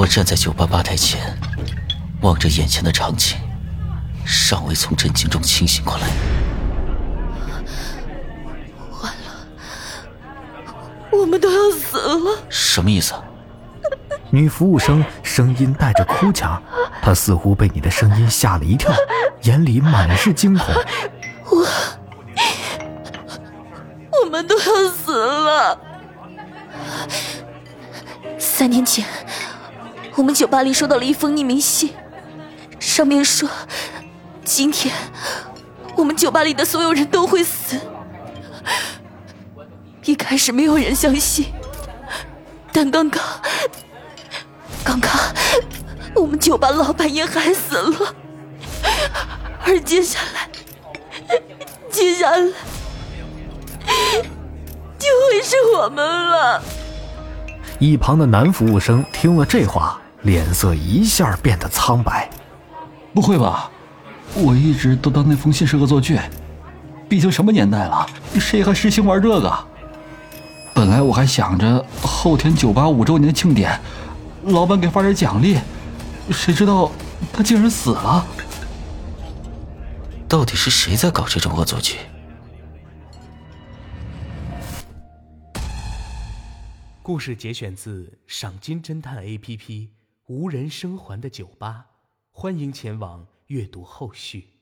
我站在酒吧吧台前，望着眼前的场景，尚未从震惊中清醒过来。完了，我们都要死了！什么意思？女服务生声音带着哭腔，她似乎被你的声音吓了一跳，眼里满是惊恐。我，我们都要死了！三年前，我们酒吧里收到了一封匿名信，上面说，今天我们酒吧里的所有人都会死。一开始没有人相信，但刚刚。刚刚，我们酒吧老板也害死了，而接下来，接下来就会是我们了。一旁的男服务生听了这话，脸色一下变得苍白。不会吧？我一直都当那封信是恶作剧，毕竟什么年代了，谁还实行玩这个？本来我还想着后天酒吧五周年庆典。老板给发点奖励，谁知道他竟然死了？到底是谁在搞这种恶作剧？故事节选自赏金侦探 APP《无人生还的酒吧》，欢迎前往阅读后续。